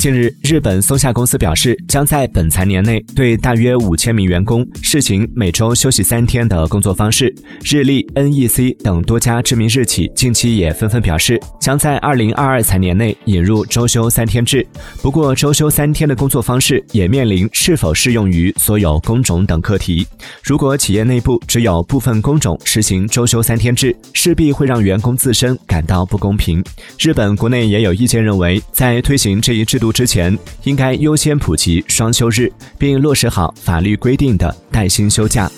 近日，日本松下公司表示，将在本财年内对大约五千名员工试行每周休息三天的工作方式。日立、NEC 等多家知名日企近期也纷纷表示，将在二零二二财年内引入周休三天制。不过，周休三天的工作方式也面临是否适用于所有工种等课题。如果企业内部只有部分工种实行周休三天制，势必会让员工自身感到不公平。日本国内也有意见认为，在推行这一制度。之前应该优先普及双休日，并落实好法律规定的带薪休假。